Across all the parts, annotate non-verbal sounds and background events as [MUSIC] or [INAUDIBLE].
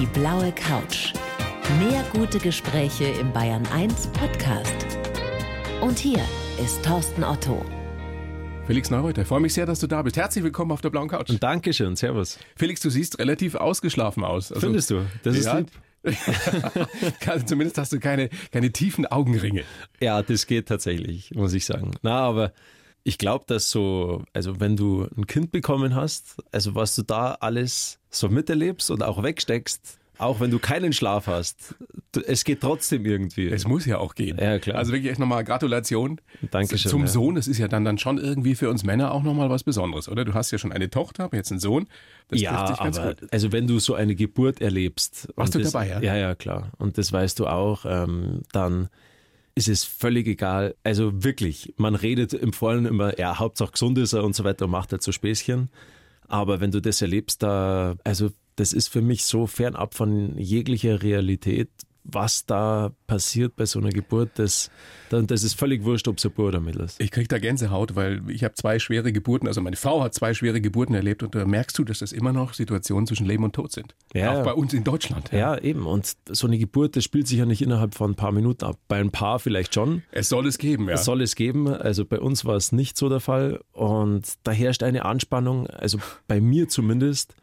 Die blaue Couch. Mehr gute Gespräche im Bayern 1 Podcast. Und hier ist Thorsten Otto. Felix Neureuter, ich freue mich sehr, dass du da bist. Herzlich willkommen auf der blauen Couch. Und Dankeschön, servus. Felix, du siehst relativ ausgeschlafen aus. Also, Findest du? Das ist ja, lieb. [LAUGHS] Zumindest hast du keine, keine tiefen Augenringe. Ja, das geht tatsächlich, muss ich sagen. Na, aber ich glaube, dass so, also wenn du ein Kind bekommen hast, also was du da alles so miterlebst und auch wegsteckst, auch wenn du keinen Schlaf hast, es geht trotzdem irgendwie. Es muss ja auch gehen. Ja, klar. Also wirklich echt nochmal Gratulation Dankeschön, zum ja. Sohn. Das ist ja dann, dann schon irgendwie für uns Männer auch nochmal was Besonderes, oder? Du hast ja schon eine Tochter, aber jetzt einen Sohn. Das ja, aber gut. also wenn du so eine Geburt erlebst. Warst du das, dabei, ja? Ja, ja, klar. Und das weißt du auch, ähm, dann ist es völlig egal. Also wirklich, man redet im Vorhinein immer, ja, Hauptsache gesund ist er und so weiter und macht halt so Späßchen. Aber wenn du das erlebst, da, also das ist für mich so fernab von jeglicher Realität, was da passiert bei so einer Geburt, das, das ist völlig wurscht, ob es ein Bub oder Mädel ist. Ich kriege da Gänsehaut, weil ich habe zwei schwere Geburten, also meine Frau hat zwei schwere Geburten erlebt und da merkst du, dass das immer noch Situationen zwischen Leben und Tod sind. Ja. Auch bei uns in Deutschland. Ja. ja, eben. Und so eine Geburt, das spielt sich ja nicht innerhalb von ein paar Minuten ab. Bei ein paar vielleicht schon. Es soll es geben, ja. Es soll es geben. Also bei uns war es nicht so der Fall. Und da herrscht eine Anspannung, also bei mir zumindest,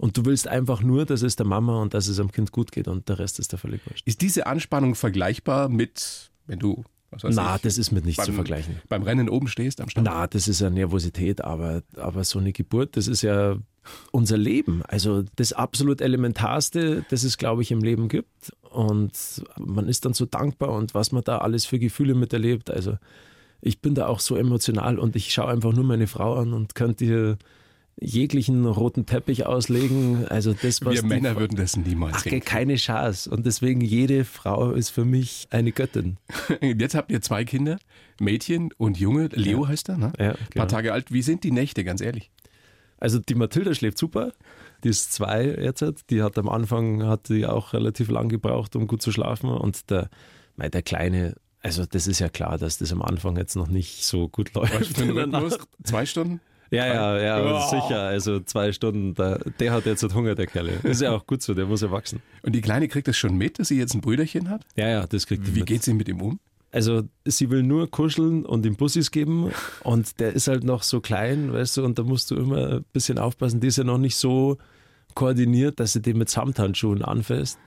und du willst einfach nur, dass es der Mama und dass es am Kind gut geht und der Rest ist da völlig wurscht. Ist diese Anspannung vergleichbar mit, wenn du Na, ich, das ist mit nichts zu vergleichen. Beim Rennen oben stehst am Stand? Na, das ist ja Nervosität, aber, aber so eine Geburt, das ist ja unser Leben. Also das absolut Elementarste, das es, glaube ich, im Leben gibt. Und man ist dann so dankbar und was man da alles für Gefühle miterlebt. Also ich bin da auch so emotional und ich schaue einfach nur meine Frau an und könnte hier jeglichen roten Teppich auslegen. Also das, was Wir Männer würden das niemals Ach, hinkriegen. keine Chance. Und deswegen jede Frau ist für mich eine Göttin. [LAUGHS] Jetzt habt ihr zwei Kinder, Mädchen und Junge. Leo ja. heißt er, ne? Ja, genau. Ein paar Tage alt. Wie sind die Nächte, ganz ehrlich? Also die Mathilda schläft super. Die ist zwei jetzt. Die hat am Anfang hat die auch relativ lang gebraucht, um gut zu schlafen. Und der, der Kleine, also das ist ja klar, dass das am Anfang jetzt noch nicht so gut läuft. Was für? Zwei Stunden? Ja, ja, ja, oh. sicher. Also zwei Stunden, der, der hat jetzt Hunger, der Kerl. Ist ja auch gut so, der muss ja wachsen. Und die Kleine kriegt das schon mit, dass sie jetzt ein Brüderchen hat? Ja, ja, das kriegt sie Wie mit. geht sie mit ihm um? Also sie will nur kuscheln und ihm Bussis geben und der ist halt noch so klein, weißt du, und da musst du immer ein bisschen aufpassen. Die ist ja noch nicht so koordiniert, dass sie den mit Samthandschuhen anfasst.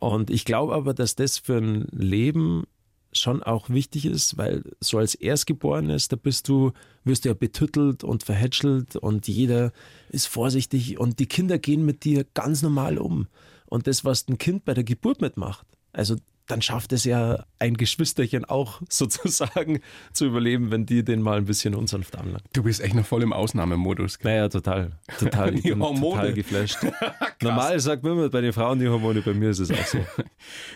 Und ich glaube aber, dass das für ein Leben schon auch wichtig ist, weil so als Erstgeborenes, da bist du, wirst du ja betüttelt und verhätschelt und jeder ist vorsichtig und die Kinder gehen mit dir ganz normal um. Und das, was ein Kind bei der Geburt mitmacht, also dann schafft es ja ein Geschwisterchen auch [LAUGHS] sozusagen zu überleben, wenn die den mal ein bisschen unsanft anlangt. Du bist echt noch voll im Ausnahmemodus. Naja, total. Total, [LAUGHS] die Hormone. total geflasht. [LAUGHS] Normal sagt man immer bei den Frauen die Hormone, bei mir ist es auch so.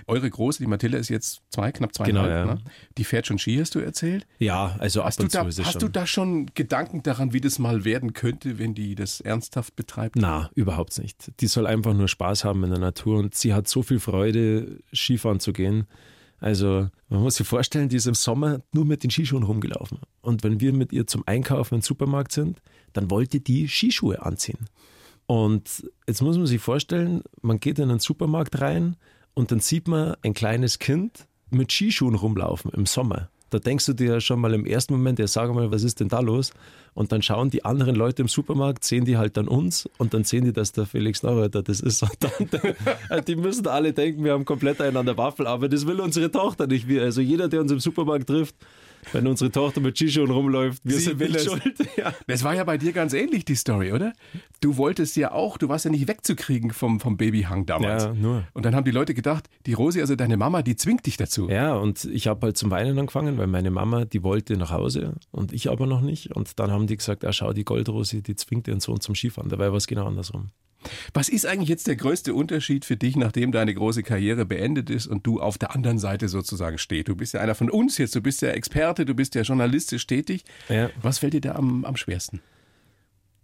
Eure Große, die Mathilda, ist jetzt zwei, knapp zweieinhalb. Genau, ja. ne? Die fährt schon Ski, hast du erzählt? Ja, also hast ab und du da, zu ist es Hast schon. du da schon Gedanken daran, wie das mal werden könnte, wenn die das ernsthaft betreibt? Na, überhaupt nicht. Die soll einfach nur Spaß haben in der Natur und sie hat so viel Freude, Skifahren zu gehen. Also man muss sich vorstellen, die ist im Sommer nur mit den Skischuhen rumgelaufen. Und wenn wir mit ihr zum Einkaufen im Supermarkt sind, dann wollte die Skischuhe anziehen. Und jetzt muss man sich vorstellen, man geht in einen Supermarkt rein und dann sieht man ein kleines Kind mit Skischuhen rumlaufen im Sommer. Da denkst du dir schon mal im ersten Moment, ja, sag mal, was ist denn da los? Und dann schauen die anderen Leute im Supermarkt, sehen die halt dann uns und dann sehen die, dass der Felix Neureuter das ist. [LAUGHS] Und dann, die müssen alle denken, wir haben komplett einen an der Waffel, aber das will unsere Tochter nicht. Wir, also jeder, der uns im Supermarkt trifft, wenn unsere Tochter mit Skischuhen rumläuft, wir Sie sind will [LAUGHS] es. schuld. Ja. Das war ja bei dir ganz ähnlich, die Story, oder? Du wolltest ja auch, du warst ja nicht wegzukriegen vom, vom Babyhang damals. Ja, nur. Und dann haben die Leute gedacht, die Rosi, also deine Mama, die zwingt dich dazu. Ja, und ich habe halt zum Weinen angefangen, weil meine Mama, die wollte nach Hause und ich aber noch nicht. Und dann haben die gesagt, ah, schau, die Goldrosi, die zwingt ihren Sohn zum Skifahren. Dabei war es genau andersrum. Was ist eigentlich jetzt der größte Unterschied für dich, nachdem deine große Karriere beendet ist und du auf der anderen Seite sozusagen stehst? Du bist ja einer von uns jetzt, du bist ja Experte, du bist ja journalistisch tätig. Ja. Was fällt dir da am, am schwersten?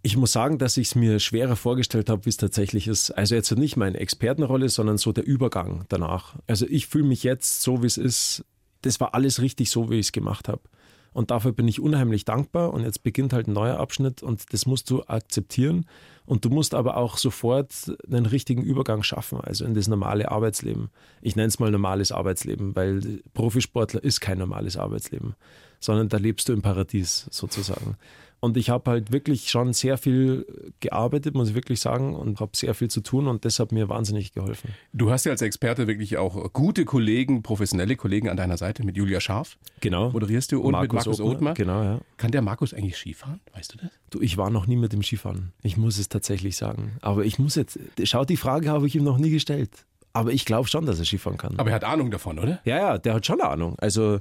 Ich muss sagen, dass ich es mir schwerer vorgestellt habe, wie es tatsächlich ist. Also jetzt nicht meine Expertenrolle, sondern so der Übergang danach. Also ich fühle mich jetzt so, wie es ist. Das war alles richtig so, wie ich es gemacht habe. Und dafür bin ich unheimlich dankbar. Und jetzt beginnt halt ein neuer Abschnitt und das musst du akzeptieren. Und du musst aber auch sofort einen richtigen Übergang schaffen, also in das normale Arbeitsleben. Ich nenne es mal normales Arbeitsleben, weil Profisportler ist kein normales Arbeitsleben, sondern da lebst du im Paradies sozusagen. Und ich habe halt wirklich schon sehr viel gearbeitet, muss ich wirklich sagen, und habe sehr viel zu tun und das hat mir wahnsinnig geholfen. Du hast ja als Experte wirklich auch gute Kollegen, professionelle Kollegen an deiner Seite mit Julia Scharf. Genau. Moderierst du und Markus mit Markus Othmar. genau, ja. Kann der Markus eigentlich Skifahren? Weißt du das? Du, ich war noch nie mit dem Skifahren. Ich muss es tatsächlich sagen. Aber ich muss jetzt, schau, die Frage habe ich ihm noch nie gestellt. Aber ich glaube schon, dass er Skifahren kann. Aber er hat Ahnung davon, oder? Ja, ja, der hat schon Ahnung. Also,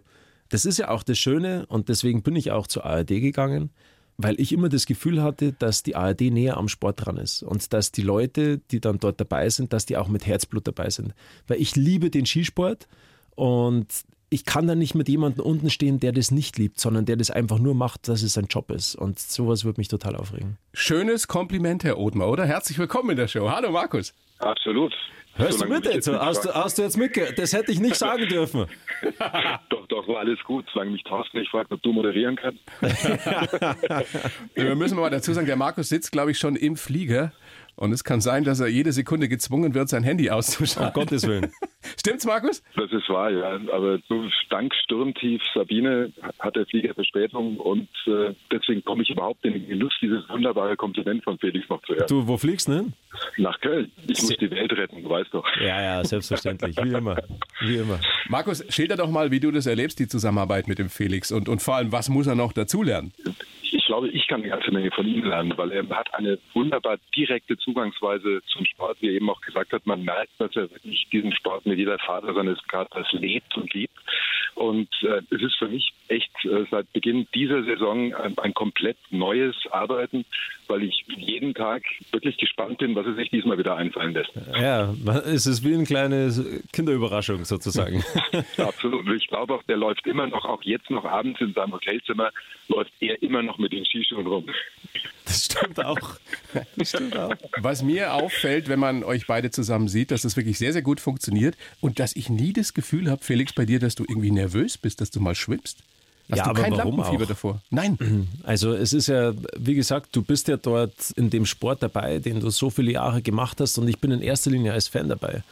das ist ja auch das Schöne und deswegen bin ich auch zur ARD gegangen, weil ich immer das Gefühl hatte, dass die ARD näher am Sport dran ist und dass die Leute, die dann dort dabei sind, dass die auch mit Herzblut dabei sind. Weil ich liebe den Skisport und ich kann da nicht mit jemandem unten stehen, der das nicht liebt, sondern der das einfach nur macht, dass es sein Job ist. Und sowas würde mich total aufregen. Schönes Kompliment, Herr Othmar, oder? Herzlich willkommen in der Show. Hallo, Markus. Absolut. Hörst du mit jetzt? Hast du, hast du jetzt mitge... Das hätte ich nicht sagen dürfen. [LAUGHS] Doch, doch, war alles gut. Solange mich Thorsten nicht fragt, ob du moderieren kannst. [LAUGHS] Wir müssen mal dazu sagen, der Markus sitzt, glaube ich, schon im Flieger. Und es kann sein, dass er jede Sekunde gezwungen wird, sein Handy auszuschalten. Um Gottes Willen. [LAUGHS] Stimmt's, Markus? Das ist wahr, ja. Aber so dank Sturmtief Sabine hat der Flieger Verspätung und äh, deswegen komme ich überhaupt in den Genuss, dieses wunderbare Kompliment von Felix noch zu hören. Du, wo fliegst du hin? Nach Köln. Ich muss die Welt retten, du weißt doch. Ja, ja, selbstverständlich. Wie immer. Wie immer. Markus, schilder doch mal, wie du das erlebst, die Zusammenarbeit mit dem Felix. Und, und vor allem, was muss er noch dazulernen? Ich glaube, ich kann eine ganze Menge von ihm lernen, weil er hat eine wunderbar direkte Zugangsweise zum Sport, wie er eben auch gesagt hat. Man merkt, dass er wirklich diesen Sport mit jeder Vater seines Katers lebt und liebt. Und äh, es ist für mich echt äh, seit Beginn dieser Saison ein, ein komplett neues Arbeiten, weil ich jeden Tag wirklich gespannt bin, was er sich diesmal wieder einfallen lässt. Ja, es ist wie eine kleine Kinderüberraschung sozusagen. [LAUGHS] [LAUGHS] Absolut. Und Ich glaube auch, der läuft immer noch, auch jetzt noch abends in seinem Hotelzimmer, läuft er immer noch mit den Skischuhen rum. Das stimmt auch. Das stimmt auch. Was mir auffällt, wenn man euch beide zusammen sieht, dass das wirklich sehr, sehr gut funktioniert und dass ich nie das Gefühl habe, Felix, bei dir, dass du irgendwie nervös bist, dass du mal schwimmst. Hast Ja, du aber kein warum Lampenfieber auch? davor? Nein. Also es ist ja, wie gesagt, du bist ja dort in dem Sport dabei, den du so viele Jahre gemacht hast und ich bin in erster Linie als Fan dabei.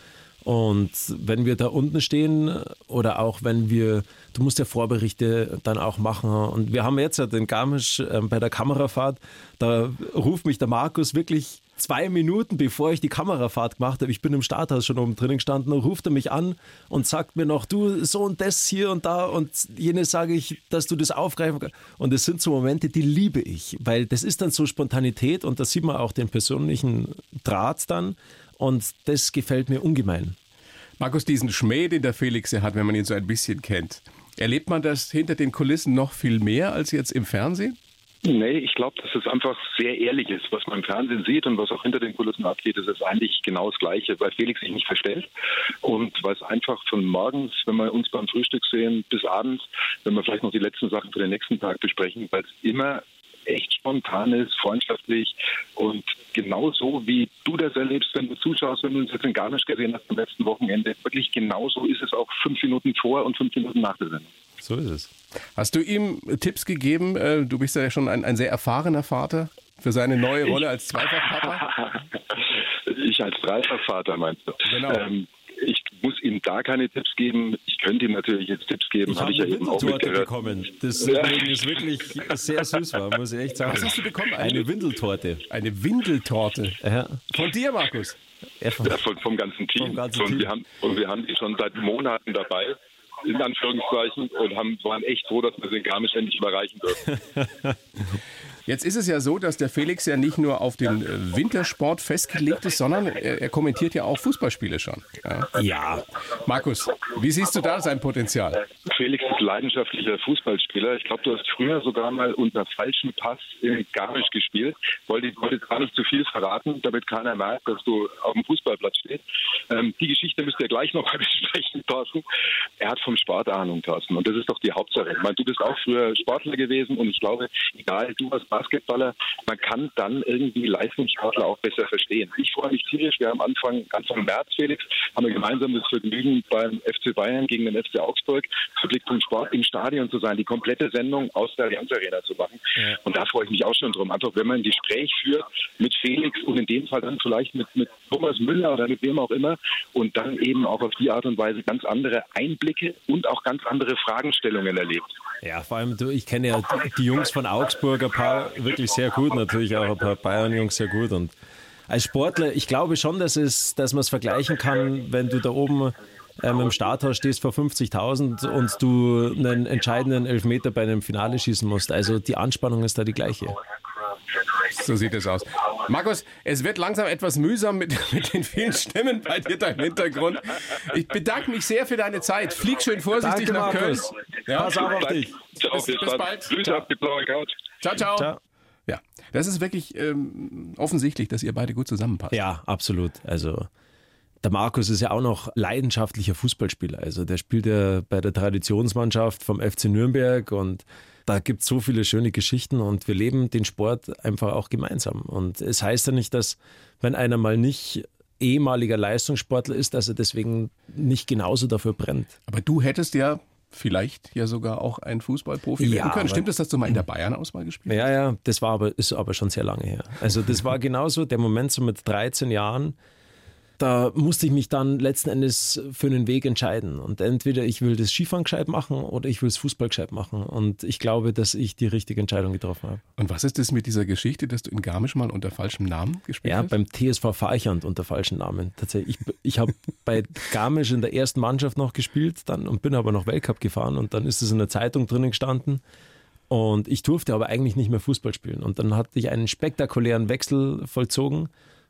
Und wenn wir da unten stehen oder auch wenn wir, du musst ja Vorberichte dann auch machen. Und wir haben jetzt ja den Garmisch äh, bei der Kamerafahrt, da ruft mich der Markus wirklich zwei Minuten bevor ich die Kamerafahrt gemacht habe, ich bin im Starthaus schon oben drin gestanden, ruft er mich an und sagt mir noch, du, so und das hier und da. Und jenes sage ich, dass du das aufgreifen kannst. Und das sind so Momente, die liebe ich, weil das ist dann so Spontanität und da sieht man auch den persönlichen Draht dann und das gefällt mir ungemein. Markus, diesen Schmäh, den der Felix ja hat, wenn man ihn so ein bisschen kennt, erlebt man das hinter den Kulissen noch viel mehr als jetzt im Fernsehen? Nee, ich glaube, dass es einfach sehr ehrlich ist. Was man im Fernsehen sieht und was auch hinter den Kulissen abgeht, ist es eigentlich genau das Gleiche, weil Felix sich nicht verstellt und weil es einfach von morgens, wenn wir uns beim Frühstück sehen, bis abends, wenn wir vielleicht noch die letzten Sachen für den nächsten Tag besprechen, weil es immer echt spontan ist, freundschaftlich und genauso wie du das erlebst, wenn du zuschaust, wenn du uns jetzt in Garmisch gesehen hast am letzten Wochenende, wirklich genauso ist es auch fünf Minuten vor und fünf Minuten nach der Sendung. So ist es. Hast du ihm Tipps gegeben? Äh, Du bist ja schon ein, ein sehr erfahrener Vater für seine neue Rolle als Zweifachpapa. [LAUGHS] Ich als Dreifachvater meinst du? Genau. Ähm, muss ihm da keine Tipps geben. Ich könnte ihm natürlich jetzt Tipps geben, Ich habe habe ich ja eine eben auch Windeltorte mitgehört. bekommen. Das übrigens wirklich sehr süß war, muss ich echt sagen. Was hast du bekommen? Eine Windeltorte. Eine Windeltorte. Ja. Von dir, Markus. Ja, von- Ja, von, vom ganzen Team. Vom ganzen und, Team. Wir haben, und wir haben die schon seit Monaten dabei, in Anführungszeichen, und haben, waren echt froh, dass wir in Garmisch endlich überreichen dürfen. [LAUGHS] Jetzt ist es ja so, dass der Felix ja nicht nur auf den äh, Wintersport festgelegt ist, sondern er, er kommentiert ja auch Fußballspiele schon. Ja. ja, Markus, wie siehst du da sein Potenzial? Felix ist leidenschaftlicher Fußballspieler. Ich glaube, du hast früher sogar mal unter falschem Pass in Garmisch gespielt. Wollte, wollte gar nicht zu viel verraten, damit keiner merkt, dass du auf dem Fußballplatz stehst. Ähm, die Geschichte müsst ihr gleich noch mal [LAUGHS] besprechen, Thorsten. Er hat vom Sport Ahnung, Thorsten. Und das ist doch die Hauptsache. Ich meine, du bist auch früher Sportler gewesen und ich glaube, egal, du als Basketballer, man kann dann irgendwie Leistungssportler auch besser verstehen. Ich freue mich tierisch. Wir haben Anfang, Anfang März, Felix, haben wir gemeinsam das Vergnügen beim FC Bayern gegen den FC Augsburg große Blickpunkt Sport im Stadion zu sein, die komplette Sendung aus der Allianz Arena zu machen. Ja. Und da freue ich mich auch schon drum. Einfach, wenn man ein Gespräch führt mit Felix und in dem Fall dann vielleicht mit, mit Thomas Müller oder mit wem auch immer und dann eben auch auf die Art und Weise ganz andere Einblicke und auch ganz andere Fragestellungen erlebt. Ja, vor allem, du, ich kenne ja die Jungs von Augsburg ein paar wirklich sehr gut, natürlich auch ein paar Bayern-Jungs sehr gut und als Sportler, ich glaube schon, dass, es, dass man es vergleichen kann, wenn du da oben ähm, im Starthaus stehst vor 50.000 und du einen entscheidenden Elfmeter bei einem Finale schießen musst. Also die Anspannung ist da die gleiche. So sieht es aus. Markus, es wird langsam etwas mühsam mit, [LAUGHS] mit den vielen Stimmen bei dir da im Hintergrund. Ich bedanke mich sehr für deine Zeit. Flieg schön vorsichtig Danke, nach Köln. Ja. Pass auf auf dich. Ciao, bis, bis, bis bald. Grüße auf die blaue Couch. Ciao, ciao. ciao. Ja, das ist wirklich ähm, offensichtlich, dass ihr beide gut zusammenpasst. Ja, absolut. Also der Markus ist ja auch noch leidenschaftlicher Fußballspieler. Also der spielt ja bei der Traditionsmannschaft vom FC Nürnberg und da gibt es so viele schöne Geschichten und wir leben den Sport einfach auch gemeinsam. Und es heißt ja nicht, dass wenn einer mal nicht ehemaliger Leistungssportler ist, dass er deswegen nicht genauso dafür brennt. Aber du hättest ja vielleicht ja sogar auch ein Fußballprofi ja, werden können. Stimmt es, dass du mal in der Bayern-Auswahl gespielt hast? Ja, ja, das war aber, ist aber schon sehr lange her. Also das war genauso der Moment so mit 13 Jahren, da musste ich mich dann letzten Endes für einen Weg entscheiden. Und entweder ich will das Skifahren gescheit machen oder ich will das Fußball gescheit machen. Und ich glaube, dass ich die richtige Entscheidung getroffen habe. Und was ist das mit dieser Geschichte, dass du in Garmisch mal unter falschem Namen gespielt ja, hast? Ja, beim TSV Farchand unter falschem Namen. Tatsächlich. Ich, ich habe [LAUGHS] bei Garmisch in der ersten Mannschaft noch gespielt dann und bin aber noch Weltcup gefahren. Und dann ist es in der Zeitung drinnen gestanden. Und ich durfte aber eigentlich nicht mehr Fußball spielen. Und dann hatte ich einen spektakulären Wechsel vollzogen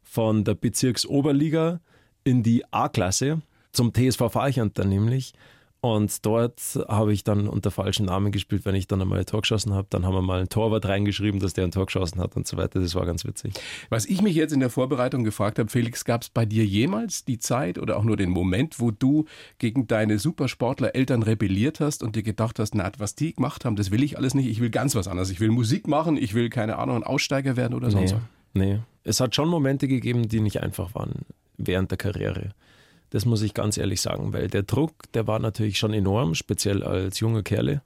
von der Bezirksoberliga in die A-Klasse zum TSV Farchand dann nämlich. Und dort habe ich dann unter falschen Namen gespielt, wenn ich dann einmal ein Tor geschossen habe. Dann haben wir mal einen Torwart reingeschrieben, dass der ein Tor geschossen hat und so weiter. Das war ganz witzig. Was ich mich jetzt in der Vorbereitung gefragt habe, Felix, gab es bei dir jemals die Zeit oder auch nur den Moment, wo du gegen deine Supersportler-Eltern rebelliert hast und dir gedacht hast, na, was die gemacht haben, das will ich alles nicht. Ich will ganz was anderes. Ich will Musik machen, ich will, keine Ahnung, ein Aussteiger werden oder sonst was. Nee, es hat schon Momente gegeben, die nicht einfach waren während der Karriere. Das muss ich ganz ehrlich sagen, weil der Druck, der war natürlich schon enorm, speziell als junger Kerle,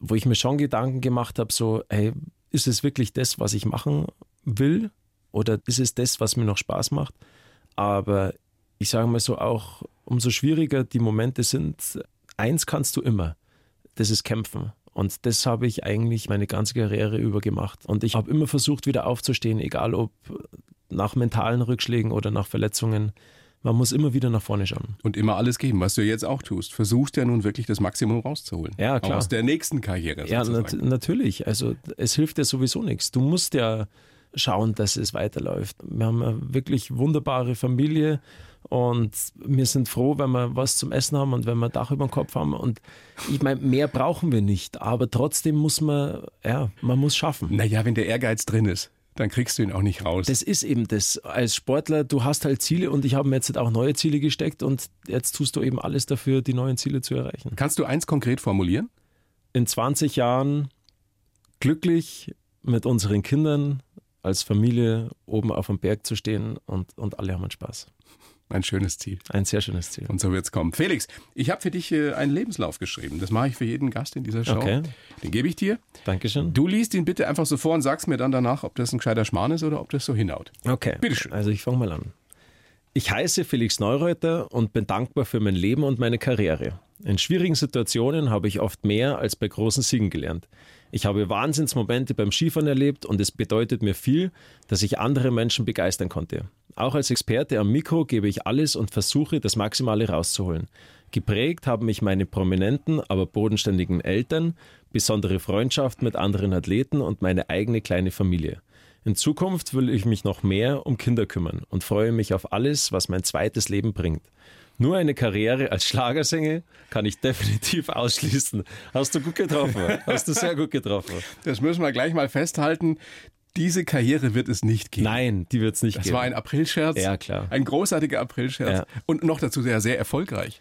wo ich mir schon Gedanken gemacht habe, so, hey, ist es wirklich das, was ich machen will? Oder ist es das, was mir noch Spaß macht? Aber ich sage mal so auch, umso schwieriger die Momente sind, eins kannst du immer, das ist kämpfen. Und das habe ich eigentlich meine ganze Karriere über gemacht. Und ich habe immer versucht, wieder aufzustehen, egal ob nach mentalen Rückschlägen oder nach Verletzungen. Man muss immer wieder nach vorne schauen. Und immer alles geben, was du jetzt auch tust. Versuchst ja nun wirklich das Maximum rauszuholen. Ja, klar. Auch aus der nächsten Karriere. Ja, nat natürlich. Also es hilft dir sowieso nichts. Du musst ja schauen, dass es weiterläuft. Wir haben eine wirklich wunderbare Familie und wir sind froh, wenn wir was zum Essen haben und wenn wir ein Dach über dem Kopf haben. Und ich meine, mehr brauchen wir nicht, aber trotzdem muss man, ja, man muss schaffen. Naja, wenn der Ehrgeiz drin ist dann kriegst du ihn auch nicht raus. Das ist eben das. Als Sportler, du hast halt Ziele und ich habe mir jetzt auch neue Ziele gesteckt und jetzt tust du eben alles dafür, die neuen Ziele zu erreichen. Kannst du eins konkret formulieren? In 20 Jahren glücklich mit unseren Kindern als Familie oben auf dem Berg zu stehen und, und alle haben Spaß. Ein schönes Ziel. Ein sehr schönes Ziel. Und so wird es kommen. Felix, ich habe für dich äh, einen Lebenslauf geschrieben. Das mache ich für jeden Gast in dieser Show. Okay. Den gebe ich dir. Dankeschön. Du liest ihn bitte einfach so vor und sagst mir dann danach, ob das ein gescheiter Schmarrn ist oder ob das so hinhaut. Okay. Bitteschön. Also ich fange mal an. Ich heiße Felix Neureuter und bin dankbar für mein Leben und meine Karriere. In schwierigen Situationen habe ich oft mehr als bei großen Siegen gelernt. Ich habe Wahnsinnsmomente beim Skifahren erlebt und es bedeutet mir viel, dass ich andere Menschen begeistern konnte. Auch als Experte am Mikro gebe ich alles und versuche, das Maximale rauszuholen. Geprägt haben mich meine prominenten, aber bodenständigen Eltern, besondere Freundschaft mit anderen Athleten und meine eigene kleine Familie. In Zukunft will ich mich noch mehr um Kinder kümmern und freue mich auf alles, was mein zweites Leben bringt. Nur eine Karriere als Schlagersänger kann ich definitiv ausschließen. Hast du gut getroffen. Hast du sehr gut getroffen. Das müssen wir gleich mal festhalten. Diese Karriere wird es nicht geben. Nein, die wird es nicht das geben. Das war ein Aprilscherz. Ja, klar. Ein großartiger Aprilscherz. Ja. Und noch dazu sehr, sehr erfolgreich.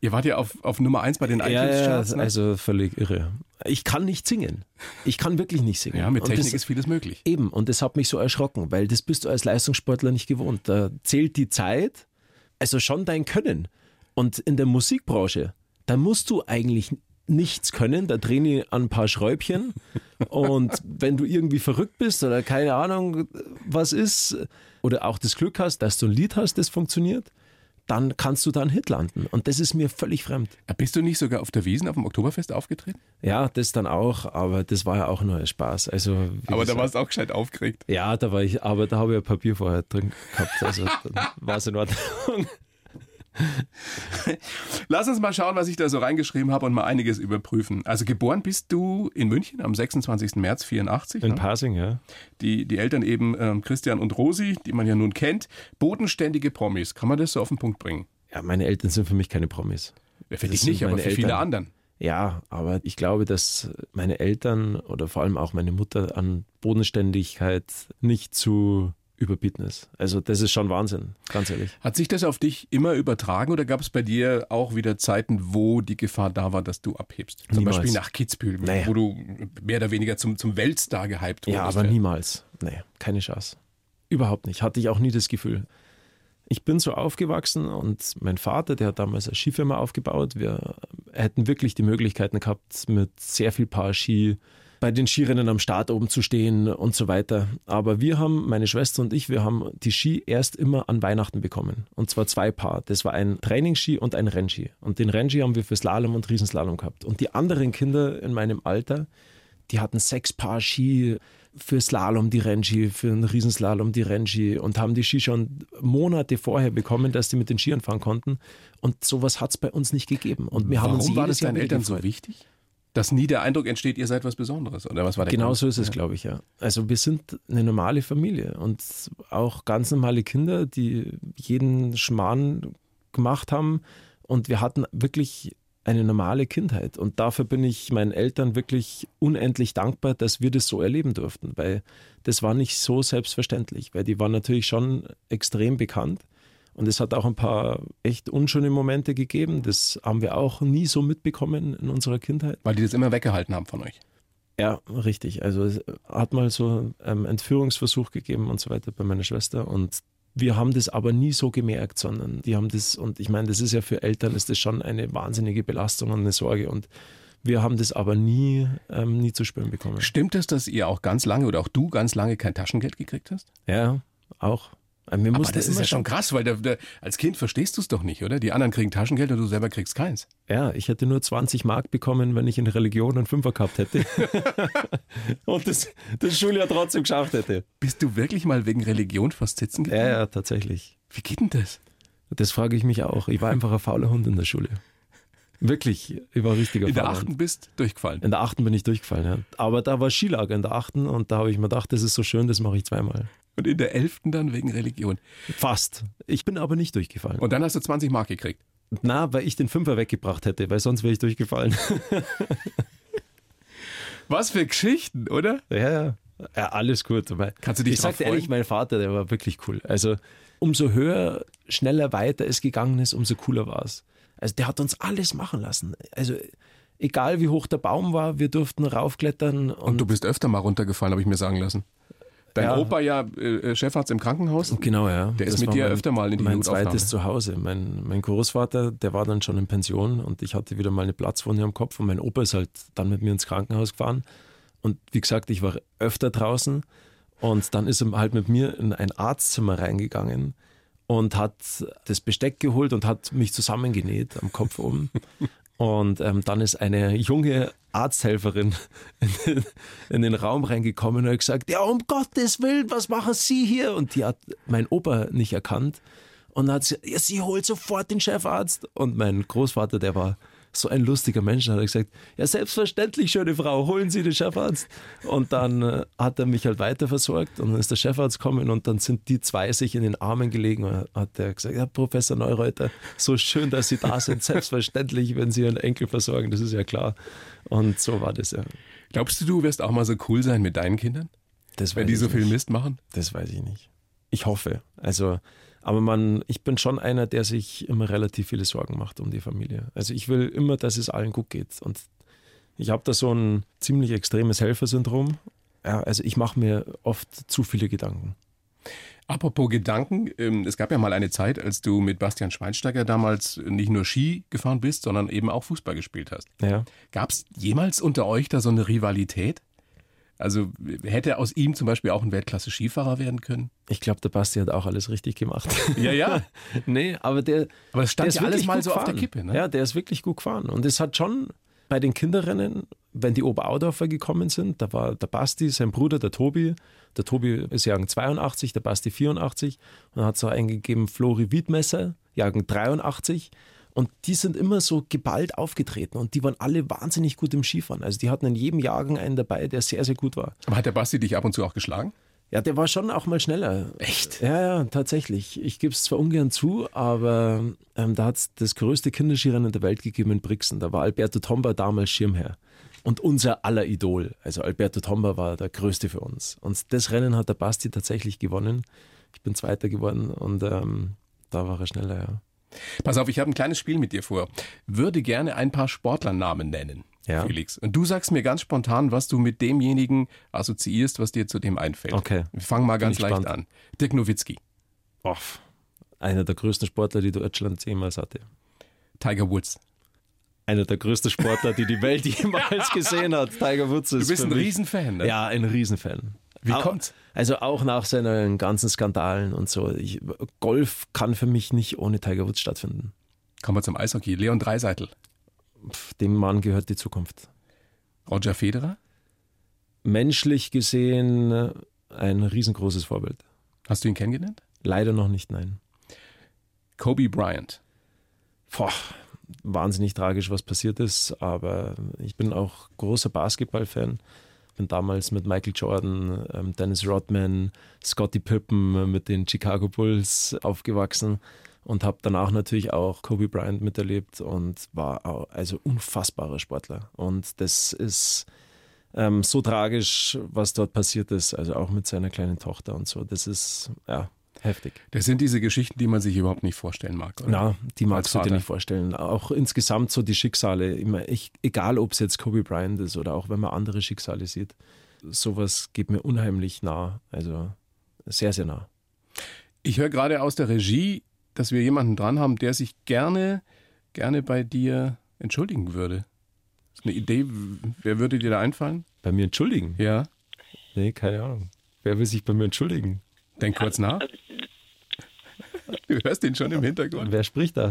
Ihr wart ja auf, auf Nummer eins bei den iTunes-Charts. Ja, ne? also völlig irre. Ich kann nicht singen. Ich kann wirklich nicht singen. Ja, mit Technik das, ist vieles möglich. Eben, und das hat mich so erschrocken, weil das bist du als Leistungssportler nicht gewohnt. Da zählt die Zeit, also schon dein Können. Und in der Musikbranche, da musst du eigentlich nichts können, da drehen die an ein paar Schräubchen [LAUGHS] und wenn du irgendwie verrückt bist oder keine Ahnung was ist oder auch das Glück hast, dass du ein Lied hast, das funktioniert, dann kannst du da einen Hit landen. Und das ist mir völlig fremd. Bist du nicht sogar auf der Wiesen auf dem Oktoberfest aufgetreten? Ja, das dann auch, aber das war ja auch nur ein Spaß. Also, aber gesagt, da warst du auch gescheit aufgeregt. Ja, da war ich, aber da habe ich ein Papier vorher drin gehabt. Also [LAUGHS] war es in Ordnung. [LAUGHS] Lass uns mal schauen, was ich da so reingeschrieben habe und mal einiges überprüfen. Also geboren bist du in München am 26. März 84. In ne? Pasing, ja. Die, die Eltern eben ähm, Christian und Rosi, die man ja nun kennt. Bodenständige Promis. Kann man das so auf den Punkt bringen? Ja, meine Eltern sind für mich keine Promis. Ja, für dich nicht, aber für Eltern. viele anderen. Ja, aber ich glaube, dass meine Eltern oder vor allem auch meine Mutter an Bodenständigkeit nicht zu überbieten ist. Also das ist schon Wahnsinn, ganz ehrlich. Hat sich das auf dich immer übertragen oder gab es bei dir auch wieder Zeiten, wo die Gefahr da war, dass du abhebst? Zum niemals. Beispiel nach Kitzbühel, naja. wo du mehr oder weniger zum, zum Weltstar gehypt wurdest. Ja, aber niemals. Nee, keine Chance. Überhaupt nicht. Hatte ich auch nie das Gefühl. Ich bin so aufgewachsen und mein Vater, der hat damals eine Skifirma aufgebaut. Wir hätten wirklich die Möglichkeiten gehabt, mit sehr viel Paar Ski bei den Skirennen am Start oben zu stehen und so weiter. Aber wir haben, meine Schwester und ich, wir haben die Ski erst immer an Weihnachten bekommen. Und zwar zwei Paar. Das war ein Trainingsski und ein Rennski. Und den Rennski haben wir für Slalom und Riesenslalom gehabt. Und die anderen Kinder in meinem Alter, die hatten sechs Paar Ski für Slalom die Rennski, für einen Riesenslalom die Rennski und haben die Ski schon Monate vorher bekommen, dass die mit den Skiern fahren konnten. Und sowas hat es bei uns nicht gegeben. Und wir Warum haben uns war das deinen Eltern so wichtig? Dass nie der Eindruck entsteht, ihr seid was Besonderes. Oder was war der Genau Grund? so ist es, glaube ich, ja. Also wir sind eine normale Familie und auch ganz normale Kinder, die jeden Schmarrn gemacht haben. Und wir hatten wirklich eine normale Kindheit. Und dafür bin ich meinen Eltern wirklich unendlich dankbar, dass wir das so erleben durften, weil das war nicht so selbstverständlich, weil die waren natürlich schon extrem bekannt. Und es hat auch ein paar echt unschöne Momente gegeben. Das haben wir auch nie so mitbekommen in unserer Kindheit. Weil die das immer weggehalten haben von euch. Ja, richtig. Also es hat mal so einen Entführungsversuch gegeben und so weiter bei meiner Schwester. Und wir haben das aber nie so gemerkt, sondern die haben das, und ich meine, das ist ja für Eltern ist das schon eine wahnsinnige Belastung und eine Sorge. Und wir haben das aber nie, ähm, nie zu spüren bekommen. Stimmt es, dass ihr auch ganz lange oder auch du ganz lange kein Taschengeld gekriegt hast? Ja, auch. Mir aber das ist ja schon krass, weil der, der, als Kind verstehst du es doch nicht, oder? Die anderen kriegen Taschengeld und du selber kriegst keins. Ja, ich hätte nur 20 Mark bekommen, wenn ich in Religion einen Fünfer gehabt hätte. [LAUGHS] und das, das Schuljahr trotzdem geschafft hätte. Bist du wirklich mal wegen Religion fast sitzen gegangen? Ja, ja, tatsächlich. Wie geht denn das? Das frage ich mich auch. Ich war einfach ein fauler Hund in der Schule. Wirklich, ich war richtiger In der achten bist durchgefallen? In der achten bin ich durchgefallen, ja. Aber da war Skilager in der achten und da habe ich mir gedacht, das ist so schön, das mache ich zweimal. Und in der elften dann wegen Religion. Fast. Ich bin aber nicht durchgefallen. Und dann hast du 20 Mark gekriegt. Na, weil ich den Fünfer weggebracht hätte, weil sonst wäre ich durchgefallen. [LAUGHS] Was für Geschichten, oder? Ja, ja. Ja, alles gut. Kannst du dich Ich sagte ehrlich, mein Vater, der war wirklich cool. Also, umso höher, schneller, weiter es gegangen ist, umso cooler war es. Also, der hat uns alles machen lassen. Also, egal wie hoch der Baum war, wir durften raufklettern. Und, und du bist öfter mal runtergefallen, habe ich mir sagen lassen. Dein ja. Opa ja äh, Chefarzt im Krankenhaus. Genau, ja. Der das ist mit dir mein, öfter mal in die Mein zweites Zuhause. Mein, mein Großvater, der war dann schon in Pension und ich hatte wieder mal eine Platzwunde am Kopf und mein Opa ist halt dann mit mir ins Krankenhaus gefahren. Und wie gesagt, ich war öfter draußen und dann ist er halt mit mir in ein Arztzimmer reingegangen und hat das Besteck geholt und hat mich zusammengenäht am Kopf oben. [LAUGHS] Und ähm, dann ist eine junge Arzthelferin in [LAUGHS] den, in den, Raum reingekommen und hat gesagt, ja, um Gottes Willen, was machen Sie hier? Und die hat mein Opa nicht erkannt und hat gesagt, ja, sie holt sofort den Chefarzt. Und mein Großvater, der war so ein lustiger Mensch. Dann hat er gesagt, ja selbstverständlich, schöne Frau, holen Sie den Chefarzt. Und dann äh, hat er mich halt weiter versorgt und dann ist der Chefarzt gekommen und dann sind die zwei sich in den Armen gelegen und hat er gesagt, ja Professor Neureuter, so schön, dass Sie da sind, selbstverständlich, wenn Sie Ihren Enkel versorgen, das ist ja klar. Und so war das ja. Glaubst du, du wirst auch mal so cool sein mit deinen Kindern? wenn die so viel Mist machen? Das weiß ich nicht. Ich hoffe. Also aber man, ich bin schon einer, der sich immer relativ viele Sorgen macht um die Familie. Also ich will immer, dass es allen gut geht. Und ich habe da so ein ziemlich extremes Helfersyndrom. Ja, also ich mache mir oft zu viele Gedanken. Apropos Gedanken, ähm, es gab ja mal eine Zeit, als du mit Bastian Schweinsteiger damals nicht nur Ski gefahren bist, sondern eben auch Fußball gespielt hast. Ja. Gab es jemals unter euch da so eine Rivalität? Also hätte aus ihm zum Beispiel auch ein Weltklasse-Skifahrer werden können? Ich glaube, der Basti hat auch alles richtig gemacht. Ja, ja. [LAUGHS] nee, aber der. Aber es stand der ist ja alles wirklich mal so auf der gefahren. Kippe, ne? Ja, der ist wirklich gut gefahren. Und es hat schon bei den Kinderrennen, wenn die Oberaudorfer gekommen sind, da war der Basti, sein Bruder, der Tobi. Der Tobi ist Jahrgang 82, der Basti 84. Und dann hat es auch eingegeben Flori Wiedmesser, Jahrgang 83. Und die sind immer so geballt aufgetreten und die waren alle wahnsinnig gut im Skifahren. Also die hatten in jedem Jahrgang einen dabei, der sehr, sehr gut war. Aber hat der Basti dich ab und zu auch geschlagen? Ja, der war schon auch mal schneller. Echt? Ja, ja, tatsächlich. Ich gebe es zwar ungern zu, aber ähm, da hat es das größte Kinderskirennen der Welt gegeben in Brixen. Da war Alberto Tomba damals Schirmherr. Und unser aller Idol. Also Alberto Tomba war der größte für uns. Und das Rennen hat der Basti tatsächlich gewonnen. Ich bin Zweiter geworden und ähm, da war er schneller, ja. Pass auf, ich habe ein kleines Spiel mit dir vor. Würde gerne ein paar Sportlernamen nennen, Ja. Felix. Und du sagst mir ganz spontan, was du mit demjenigen assoziierst, was dir zu dem einfällt. Okay. Wir fangen mal ganz ich leicht gespannt. an. Dirk Nowitzki, Off. Einer der größten Sportler, die Deutschland jemals hatte. Tiger Woods. Einer der größten Sportler, die die Welt [LAUGHS] jemals gesehen hat. Tiger Woods ist Du bist ein mich- Riesenfan, ne? Ja, ein Riesenfan. Wie Au- kommt's? Also auch nach seinen ganzen Skandalen und so. Ich, Golf kann für mich nicht ohne Tiger Woods stattfinden. Kommen wir zum Eishockey. Leon Dreiseitel, Dem Mann gehört die Zukunft. Roger Federer. Menschlich gesehen äh, ein riesengroßes Vorbild. Hast du ihn kennengelernt? Leider noch nicht, nein. Kobe Bryant. Boah, wahnsinnig tragisch, was passiert ist, aber ich bin auch großer Basketballfan. Bin damals mit Michael Jordan, ähm, Dennis Rodman, Scottie Pippen äh, mit den Chicago Bulls aufgewachsen und habe danach natürlich auch Kobe Bryant miterlebt und war auch, also unfassbarer Sportler. Und das ist ähm, so tragisch, was dort passiert ist, also auch mit seiner kleinen Tochter und so. Das ist ja heftig. Das sind diese Geschichten, die man sich überhaupt nicht vorstellen mag. Oder? Na, die magst du dir nicht vorstellen. Auch insgesamt so die Schicksale, immer, ich, egal ob es jetzt Kobe Bryant ist oder auch wenn man andere Schicksale sieht, sowas geht mir unheimlich nah. Also sehr, sehr nah. Ich höre gerade aus der Regie, dass wir jemanden dran haben, der sich gerne, gerne bei dir entschuldigen würde. Ist eine Idee, wer würde dir da einfallen? Bei mir entschuldigen? Ja, Nee, keine Ahnung. Wer will sich bei mir entschuldigen? denk kurz nach. [LAUGHS] Du hörst ihn schon im Hintergrund. Wer spricht da?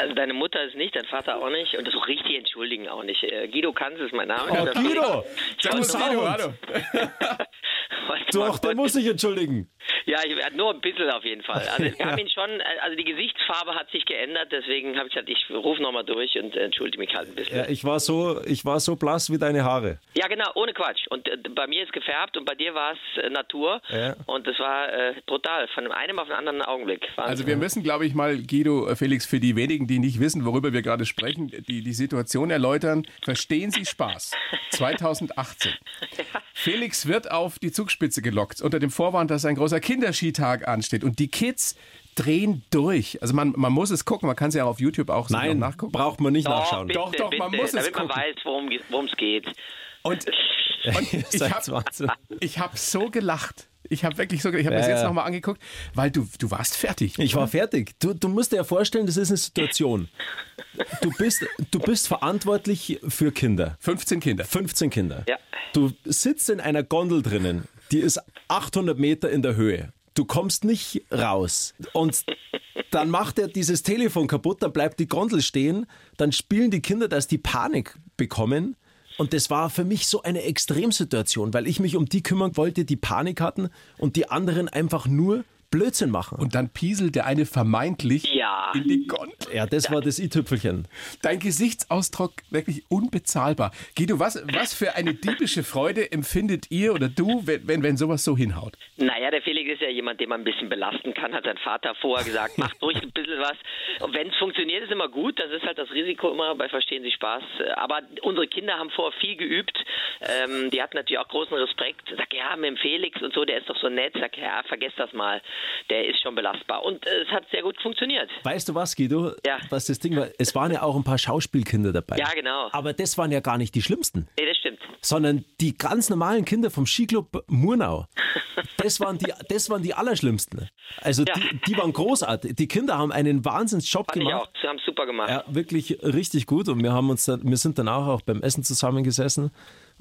Also deine Mutter ist nicht, dein Vater auch nicht und das auch richtig entschuldigen auch nicht. Äh, Guido Kanz ist mein Name. Oh, Guido! Ich Servus, Guido, hallo. [LAUGHS] [LAUGHS] Doch, der muss sich entschuldigen. Ja, ich, ja, nur ein bisschen auf jeden Fall. Also wir haben [LAUGHS] ihn schon, äh, also die Gesichtsfarbe hat sich geändert, deswegen habe ich gesagt, ich rufe nochmal durch und äh, entschuldige mich halt ein bisschen. Ja, ich, war so, ich war so blass wie deine Haare. Ja, genau, ohne Quatsch. Und äh, bei mir ist gefärbt und bei dir war es äh, Natur. Ja. Und das war äh, brutal, von einem auf den anderen Augenblick. Wahnsinn. Also wir müssen, glaube ich, mal, Guido, äh, Felix, für die wenigen, die nicht wissen, worüber wir gerade sprechen, die, die Situation erläutern. Verstehen Sie Spaß? [LAUGHS] 2018. Felix wird auf die Zugspitze gelockt, unter dem Vorwand, dass ein großer Kinderskitag ansteht. Und die Kids drehen durch. Also man, man muss es gucken, man kann es ja auch auf YouTube auch so Nein, nachgucken. braucht man nicht doch, nachschauen. Bitte, Doch, doch, bitte, man muss es damit man gucken. weiß, worum es geht. Und, [LAUGHS] und [LAUGHS] ich habe hab so gelacht. Ich habe wirklich so, ich habe mir Ja, das jetzt nochmal angeguckt, weil du, du warst fertig. Ich war fertig. Du, du musst dir ja vorstellen, das ist eine Situation. Du [LAUGHS] bist, du bist verantwortlich für Kinder. 15 Kinder. 15 Kinder. Ja. Du sitzt in einer Gondel drinnen, die ist 800 Meter in der Höhe. Du kommst nicht raus. Und dann macht er dieses Telefon kaputt, dann bleibt die Gondel stehen, dann spielen die Kinder, dass die Panik bekommen. Und das war für mich so eine Extremsituation, weil ich mich um die kümmern wollte, die Panik hatten und die anderen einfach nur Blödsinn machen. Und dann pieselt der eine vermeintlich Ja. in die Gondel. ja, das war das i-Tüpfelchen. Dein Gesichtsausdruck wirklich unbezahlbar. Guido, was, was für eine diebische Freude empfindet ihr oder du, wenn, wenn, wenn sowas so hinhaut? Naja, der Felix ist ja jemand, den man ein bisschen belasten kann, hat sein Vater vorher gesagt, macht ruhig ein bisschen was. Und wenn es funktioniert, ist immer gut. Das ist halt das Risiko immer bei Verstehen Sie Spaß. Aber unsere Kinder haben vorher viel geübt. Ähm, die hatten natürlich auch großen Respekt. Sag, ja, mit dem Felix und so, der ist doch so nett. Sag, ja, vergesst das mal. Der ist schon belastbar. Und äh, es hat sehr gut funktioniert. Weißt du was, Guido? Ja. Was das Ding war? Es waren ja auch ein paar Schauspielkinder dabei. Ja, genau. Aber das waren ja gar nicht die schlimmsten, Nee, das stimmt. sondern die ganz normalen Kinder vom Skiclub Murnau. [LAUGHS] das waren die, das waren die Allerschlimmsten. Also Ja. die, die waren großartig. Die Kinder haben einen Wahnsinnsjob Fand ich gemacht. auch. Sie haben es super gemacht. Ja, wirklich richtig gut. Und wir haben uns dann, wir sind danach auch beim Essen zusammengesessen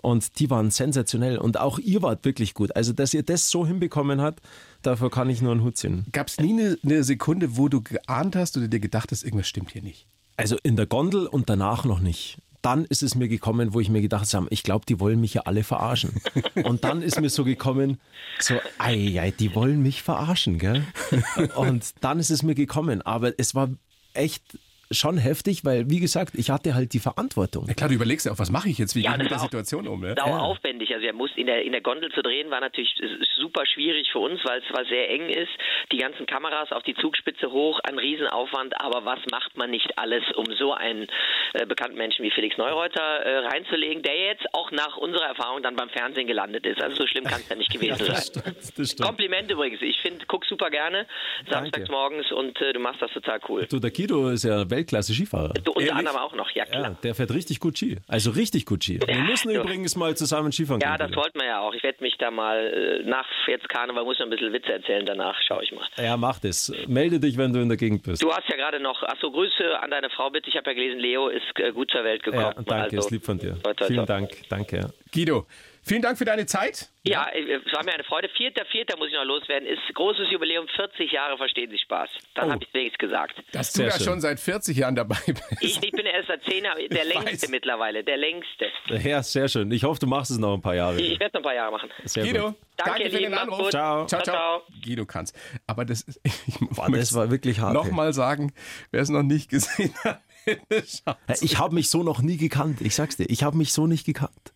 und die waren sensationell. Und auch ihr wart wirklich gut. Also, dass ihr das so hinbekommen habt, dafür kann ich nur einen Hut ziehen. Gab es nie eine, eine Sekunde, wo du geahnt hast oder dir gedacht hast, irgendwas stimmt hier nicht? Also in der Gondel und danach noch nicht. Dann ist es mir gekommen, wo ich mir gedacht habe, ich glaube, die wollen mich ja alle verarschen. [LAUGHS] Und dann ist mir so gekommen, so, ei, ei, die wollen mich verarschen, gell? [LAUGHS] Und dann ist es mir gekommen. Aber es war echt schon heftig, weil, wie gesagt, ich hatte halt die Verantwortung. Na klar, du überlegst ja auch, was mache ich jetzt? Wie Ja, gehe ich mit der Situation um? Ja? Sau aufwendig. Also er muss in der in der Gondel zu drehen war natürlich super schwierig für uns, weil es es sehr eng ist. Die ganzen Kameras auf die Zugspitze hoch, ein Riesenaufwand. Aber was macht man nicht alles, um so einen äh, bekannten Menschen wie Felix Neureuter äh, reinzulegen, der jetzt auch nach unserer Erfahrung dann beim Fernsehen gelandet ist. Also so schlimm kann es ja nicht [LAUGHS] gewesen sein. das stimmt. Kompliment übrigens. Ich finde, guck super gerne samstags morgens und äh, du machst das total cool. Du, der Guido ist ja Weltklasse-Skifahrer. Du unter anderem auch noch, ja klar. Ja, der fährt richtig gut Ski. Also richtig gut Ski. Wir müssen so. übrigens mal zusammen Skifahren Ja, das wollten wir ja auch. Ich werde mich da mal äh, nach jetzt Karneval muss ich noch ein bisschen Witze erzählen. Danach schaue ich mal. Ja, mach das. Melde dich, wenn du in der Gegend bist. Du hast ja gerade noch, achso, Grüße an deine Frau bitte. Ich habe ja gelesen, Leo ist äh, gut zur Welt gekommen. Ja, danke, Also, ist lieb von dir. toi, toi, Vielen toi. Dank, danke. ja. Guido, vielen Dank für deine Zeit. Ja, äh, es war mir eine Freude. Vierter, vierter muss ich noch loswerden. Ist großes Jubiläum, 40 Jahre verstehen Sie Spaß. Dann Oh. habe ich es wenigstens gesagt. Dass du ja schön. schon seit 40 Jahren dabei bist. Ich, ich bin erst seit 10 Jahren, der Ich längste weiß. mittlerweile, der längste. Ja, sehr schön. Ich hoffe, du machst es noch ein paar Jahre. Ich, ich werde noch ein paar Jahre machen. Sehr Guido, gut. Danke, danke für den Anruf. Ciao. Ciao, Ciao, ciao. Guido kann's. Aber das ist, [LAUGHS] ich Boah, das war wirklich hart. Nochmal sagen, wer es noch nicht gesehen hat. Ja, [LAUGHS] Ich habe mich so noch nie gekannt. Ich sag's dir, ich habe mich so nicht gekannt.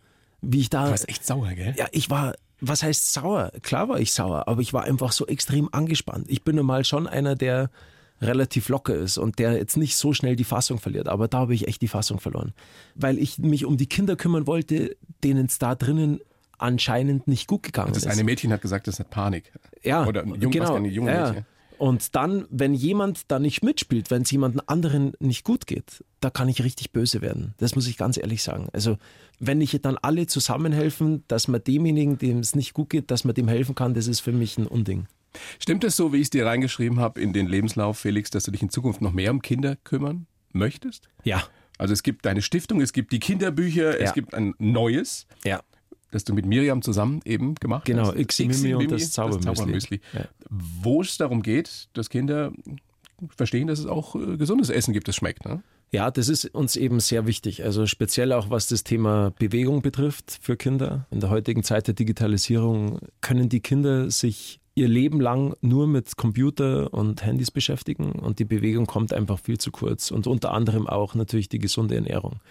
Wie ich da. Du warst echt sauer, gell? Ja, ich war, was heißt sauer? Klar war ich sauer, aber ich war einfach so extrem angespannt. Ich bin nun mal schon einer, der relativ locker ist und der jetzt nicht so schnell die Fassung verliert. Aber da habe ich echt die Fassung verloren. Weil ich mich um die Kinder kümmern wollte, denen es da drinnen anscheinend nicht gut gegangen Das ist. eine Mädchen hat gesagt, das hat Panik. Ja, Oder ein Jung, genau. was ein junge ja. Mädchen. Und dann, wenn jemand da nicht mitspielt, wenn es jemandem anderen nicht gut geht, da kann ich richtig böse werden. Das muss ich ganz ehrlich sagen. Also, wenn nicht dann alle zusammenhelfen, dass man demjenigen, dem es nicht gut geht, dass man dem helfen kann, das ist für mich ein Unding. Stimmt es so, wie ich es dir reingeschrieben habe in den Lebenslauf, Felix, dass du dich in Zukunft noch mehr um Kinder kümmern möchtest? Ja. Also es gibt deine Stiftung, es gibt die Kinderbücher, Ja. es gibt ein neues, Ja. Das du mit Miriam zusammen eben gemacht Genau, hast. Ixi Mimi und das Zaubermüsli. Zaubermüsli. Ja. Wo es darum geht, dass Kinder verstehen, dass es auch äh, gesundes Essen gibt, das schmeckt. Ne? Ja, das ist uns eben sehr wichtig. Also speziell auch was das Thema Bewegung betrifft für Kinder. In der heutigen Zeit der Digitalisierung können die Kinder sich ihr Leben lang nur mit Computer und Handys beschäftigen und die Bewegung kommt einfach viel zu kurz. Und unter anderem auch natürlich die gesunde Ernährung.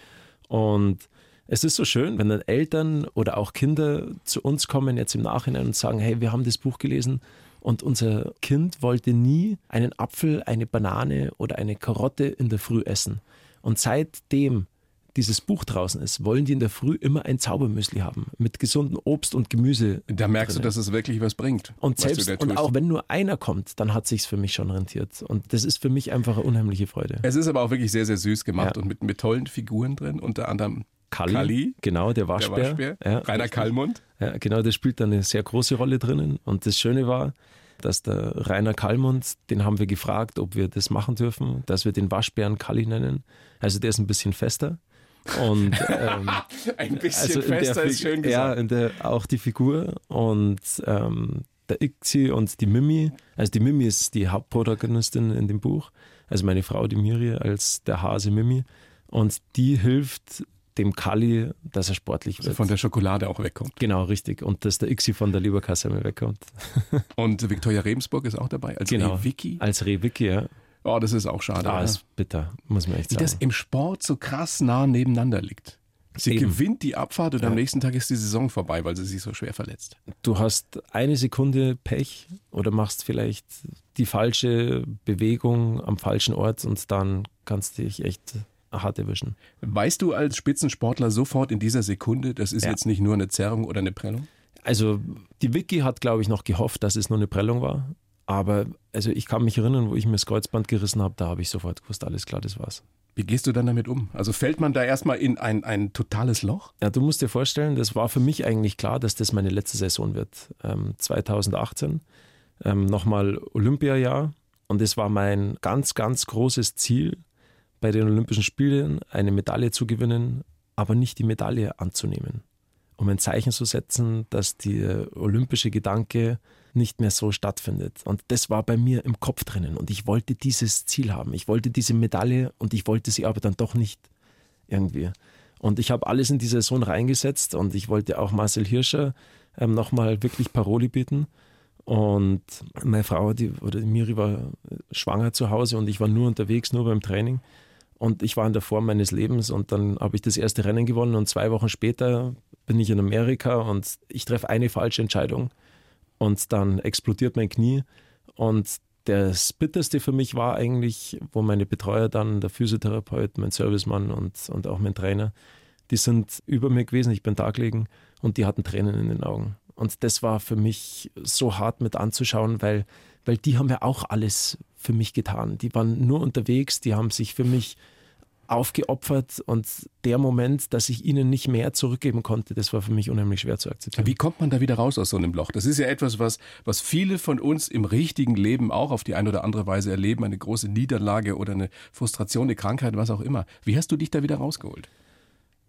Und es ist so schön, wenn dann Eltern oder auch Kinder zu uns kommen jetzt im Nachhinein und sagen, hey, wir haben das Buch gelesen und unser Kind wollte nie einen Apfel, eine Banane oder eine Karotte in der Früh essen. Und seitdem dieses Buch draußen ist, wollen die in der Früh immer ein Zaubermüsli haben mit gesundem Obst und Gemüse. Da merkst drinnen. du, dass es wirklich was bringt. Und selbst und auch wenn nur einer kommt, dann hat sich's für mich schon rentiert. Und das ist für mich einfach eine unheimliche Freude. Es ist aber auch wirklich sehr, sehr süß gemacht Ja. und mit, mit tollen Figuren drin, unter anderem Kalli, Kalli, genau, der der Waschbär. Waschbär, Ja, Rainer. Kallmund. Ja, genau, der spielt da eine sehr große Rolle drinnen. Und das Schöne war, dass der Rainer Kallmund, den haben wir gefragt, ob wir das machen dürfen, dass wir den Waschbären Kalli nennen. Also der ist ein bisschen fester. Und [LAUGHS] ähm, Ein bisschen also fester ist schön Ja, gesagt. in der, auch die Figur und ähm, der Ixi und die Mimi. Also die Mimi ist die Hauptprotagonistin in dem Buch. Also meine Frau, die Miri, als der Hase Mimi. Und die hilft dem Kalli, dass er sportlich Also wird. von der Schokolade auch wegkommt. Genau, richtig. Und dass der Ixi von der Leberkasse mal wegkommt. [LAUGHS] Und Viktoria Rebensburg ist auch dabei als Genau. Vicky. Als Rehwicki, ja. Oh, das ist auch schade. Oder? ist bitter, muss man echt Wie das sagen. im Sport so krass nah nebeneinander liegt. Sie Eben. gewinnt die Abfahrt und am nächsten Tag ist die Saison vorbei, weil sie sich so schwer verletzt. Du hast eine Sekunde Pech oder machst vielleicht die falsche Bewegung am falschen Ort und dann kannst du dich echt hart erwischen. Weißt du als Spitzensportler sofort in dieser Sekunde, das ist Ja. jetzt nicht nur eine Zerrung oder eine Prellung? Also die Vicky hat, glaube ich, noch gehofft, dass es nur eine Prellung war. Aber also ich kann mich erinnern, wo ich mir das Kreuzband gerissen habe, da habe ich sofort gewusst, alles klar, das war's. Wie gehst du dann damit um? Also fällt man da erstmal in ein, ein totales Loch? Ja, du musst dir vorstellen, das war für mich eigentlich klar, dass das meine letzte Saison wird. Ähm, 2018, ähm, nochmal Olympiajahr. Und es war mein ganz, ganz großes Ziel, bei den Olympischen Spielen eine Medaille zu gewinnen, aber nicht die Medaille anzunehmen. Um ein Zeichen zu setzen, dass der olympische Gedanke nicht mehr so stattfindet. Und das war bei mir im Kopf drinnen. Und ich wollte dieses Ziel haben. Ich wollte diese Medaille und ich wollte sie aber dann doch nicht irgendwie. Und ich habe alles in die Saison reingesetzt und ich wollte auch Marcel Hirscher ähm, nochmal wirklich Paroli bieten. Und meine Frau, die, oder die Miri war schwanger zu Hause und ich war nur unterwegs, nur beim Training. Und ich war in der Form meines Lebens und dann habe ich das erste Rennen gewonnen und zwei Wochen später bin ich in Amerika und ich treffe eine falsche Entscheidung und dann explodiert mein Knie. Und das Bitterste für mich war eigentlich, wo meine Betreuer dann, der Physiotherapeut, mein Servicemann und, und auch mein Trainer, die sind über mir gewesen, ich bin da gelegen und die hatten Tränen in den Augen. Und das war für mich so hart mit anzuschauen, weil, weil die haben ja auch alles für mich getan. Die waren nur unterwegs, die haben sich für mich aufgeopfert und der Moment, dass ich ihnen nicht mehr zurückgeben konnte, das war für mich unheimlich schwer zu akzeptieren. Wie kommt man da wieder raus aus so einem Loch? Das ist ja etwas, was, was viele von uns im richtigen Leben auch auf die eine oder andere Weise erleben, eine große Niederlage oder eine Frustration, eine Krankheit, was auch immer. Wie hast du dich da wieder rausgeholt?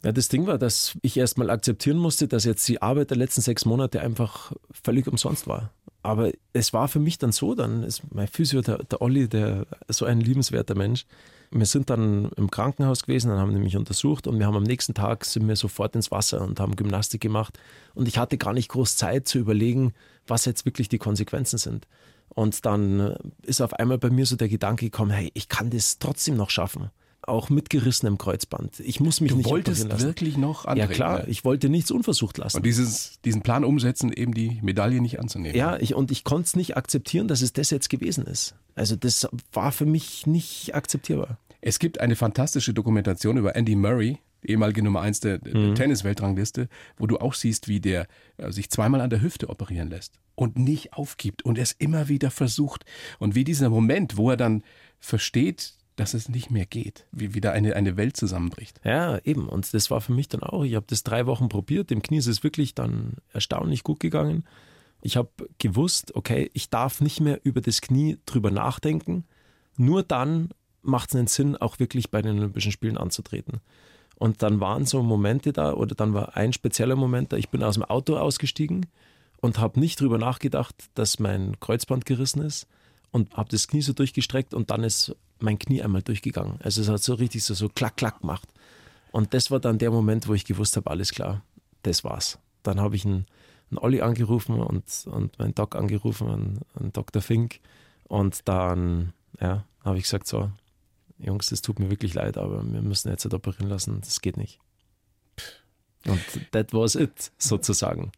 Ja, das Ding war, dass ich erstmal akzeptieren musste, dass jetzt die Arbeit der letzten sechs Monate einfach völlig umsonst war. Aber es war für mich dann so, dann ist mein Physio, der, der Olli, der so ein liebenswerter Mensch, wir sind dann im Krankenhaus gewesen, dann haben die mich untersucht und wir haben am nächsten Tag sind wir sofort ins Wasser und haben Gymnastik gemacht. Und ich hatte gar nicht groß Zeit zu überlegen, was jetzt wirklich die Konsequenzen sind. Und dann ist auf einmal bei mir so der Gedanke gekommen, hey, ich kann das trotzdem noch schaffen. Auch mit gerissenem Kreuzband. Ich muss mich du nicht wolltest lassen. wirklich noch antreten. Ja klar, ich wollte nichts unversucht lassen. Und dieses, diesen Plan umsetzen, eben die Medaille nicht anzunehmen. Ja, ich, und ich konnte es nicht akzeptieren, dass es das jetzt gewesen ist. Also das war für mich nicht akzeptierbar. Es gibt eine fantastische Dokumentation über Andy Murray, ehemalige Nummer 1 der, der mhm. Tennis-Weltrangliste, wo du auch siehst, wie der äh, sich zweimal an der Hüfte operieren lässt und nicht aufgibt und es immer wieder versucht. Und wie dieser Moment, wo er dann versteht, dass es nicht mehr geht, wie wieder eine, eine Welt zusammenbricht. Ja, eben. Und das war für mich dann auch. Ich habe das drei Wochen probiert. Dem Knie ist es wirklich dann erstaunlich gut gegangen. Ich habe gewusst, okay, ich darf nicht mehr über das Knie drüber nachdenken. Nur dann macht es einen Sinn, auch wirklich bei den Olympischen Spielen anzutreten. Und dann waren so Momente da, oder dann war ein spezieller Moment da, ich bin aus dem Auto ausgestiegen und habe nicht drüber nachgedacht, dass mein Kreuzband gerissen ist und habe das Knie so durchgestreckt und dann ist mein Knie einmal durchgegangen. Also es hat so richtig so, so klack, klack gemacht. Und das war dann der Moment, wo ich gewusst habe, alles klar, das war's. Dann habe ich einen, einen Olli angerufen und, und meinen Doc angerufen, einen, einen Dr. Fink. Und dann ja, habe ich gesagt, so, Jungs, das tut mir wirklich leid, aber wir müssen jetzt halt operieren lassen, das geht nicht. Und that was it, sozusagen.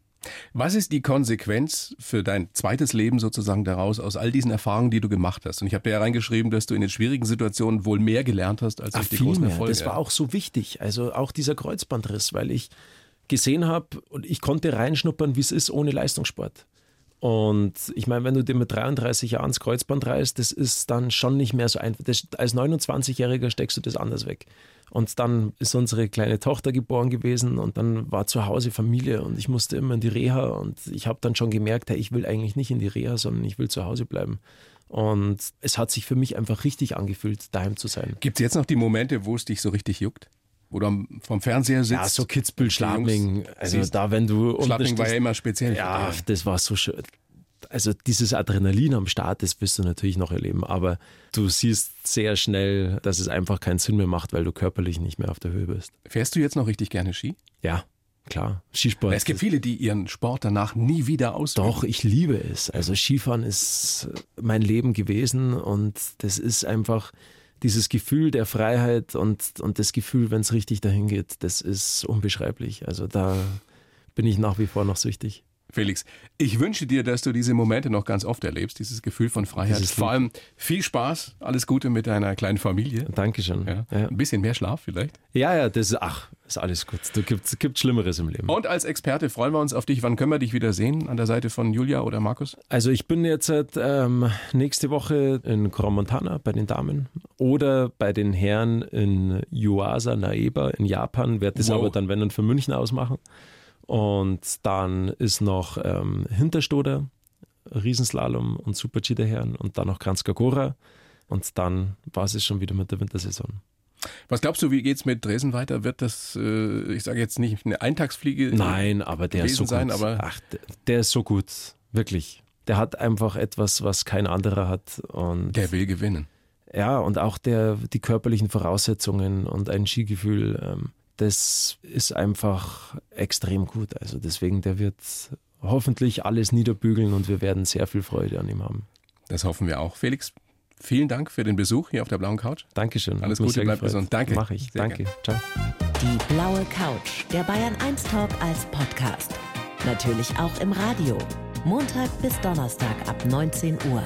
Was ist die Konsequenz für dein zweites Leben sozusagen daraus, aus all diesen Erfahrungen, die du gemacht hast? Und ich habe dir ja reingeschrieben, dass du in den schwierigen Situationen wohl mehr gelernt hast als durch die großen mehr. Erfolge. Das war auch so wichtig. Also auch dieser Kreuzbandriss, weil ich gesehen habe und ich konnte reinschnuppern, wie es ist ohne Leistungssport. Und ich meine, wenn du dir mit 33 Jahren das Kreuzband reißt, das ist dann schon nicht mehr so einfach. Das, als 29-Jähriger steckst du das anders weg. Und dann ist unsere kleine Tochter geboren gewesen und dann war zu Hause Familie und ich musste immer in die Reha und ich habe dann schon gemerkt, hey, ich will eigentlich nicht in die Reha, sondern ich will zu Hause bleiben. Und es hat sich für mich einfach richtig angefühlt, daheim zu sein. Gibt es jetzt noch die Momente, wo es dich so richtig juckt? Oder vom Fernseher sitzt. Ja, so Kitzbühel, Schladming. Also da, wenn du. Schladming war ja immer speziell. Ja, das war so schön. Also dieses Adrenalin am Start, das wirst du natürlich noch erleben, aber du siehst sehr schnell, dass es einfach keinen Sinn mehr macht, weil du körperlich nicht mehr auf der Höhe bist. Fährst du jetzt noch richtig gerne Ski? Ja, klar. Skisport. Es gibt viele, die ihren Sport danach nie wieder ausüben. Doch, ich liebe es. Also Skifahren ist mein Leben gewesen und das ist einfach dieses Gefühl der Freiheit und, und das Gefühl, wenn es richtig dahin geht, das ist unbeschreiblich. Also da bin ich nach wie vor noch süchtig. Felix, ich wünsche dir, dass du diese Momente noch ganz oft erlebst, dieses Gefühl von Freiheit. Vor allem viel Spaß, alles Gute mit deiner kleinen Familie. Dankeschön. Ja. Ja. Ein bisschen mehr Schlaf vielleicht. Ja, ja, das ist, ach, ist alles gut. Da gibt gibt Schlimmeres im Leben. Und als Experte freuen wir uns auf dich. Wann können wir dich wieder sehen? An der Seite von Julia oder Markus? Also ich bin jetzt ähm, nächste Woche in Montana bei den Damen oder bei den Herren in Yuasa Naeba in Japan. Werde das Wow. aber dann, wenn dann für München ausmachen. Und dann ist noch ähm, Hinterstoder, Riesenslalom und Super-G der Herren und dann noch Kranzkagora. Und dann war es schon wieder mit der Wintersaison. Was glaubst du, wie geht's mit Dresden weiter? Wird das, äh, ich sage jetzt nicht eine Eintagsfliege? Nein, aber der ist so gut. sein, aber- Ach, der, der ist so gut, wirklich. Der hat einfach etwas, was kein anderer hat. Und Der will gewinnen. ja, und auch der, die körperlichen Voraussetzungen und ein Skigefühl, ähm, das ist einfach extrem gut. Also deswegen, der wird hoffentlich alles niederbügeln und wir werden sehr viel Freude an ihm haben. Das hoffen wir auch. Felix, vielen Dank für den Besuch hier auf der blauen Couch. Dankeschön. Alles Gute, bleib gefreut. gesund. Danke. Mach ich. Sehr Danke. Ciao. Die blaue Couch, der Bayern 1 Talk als Podcast. Natürlich auch im Radio. Montag bis Donnerstag ab 19 Uhr.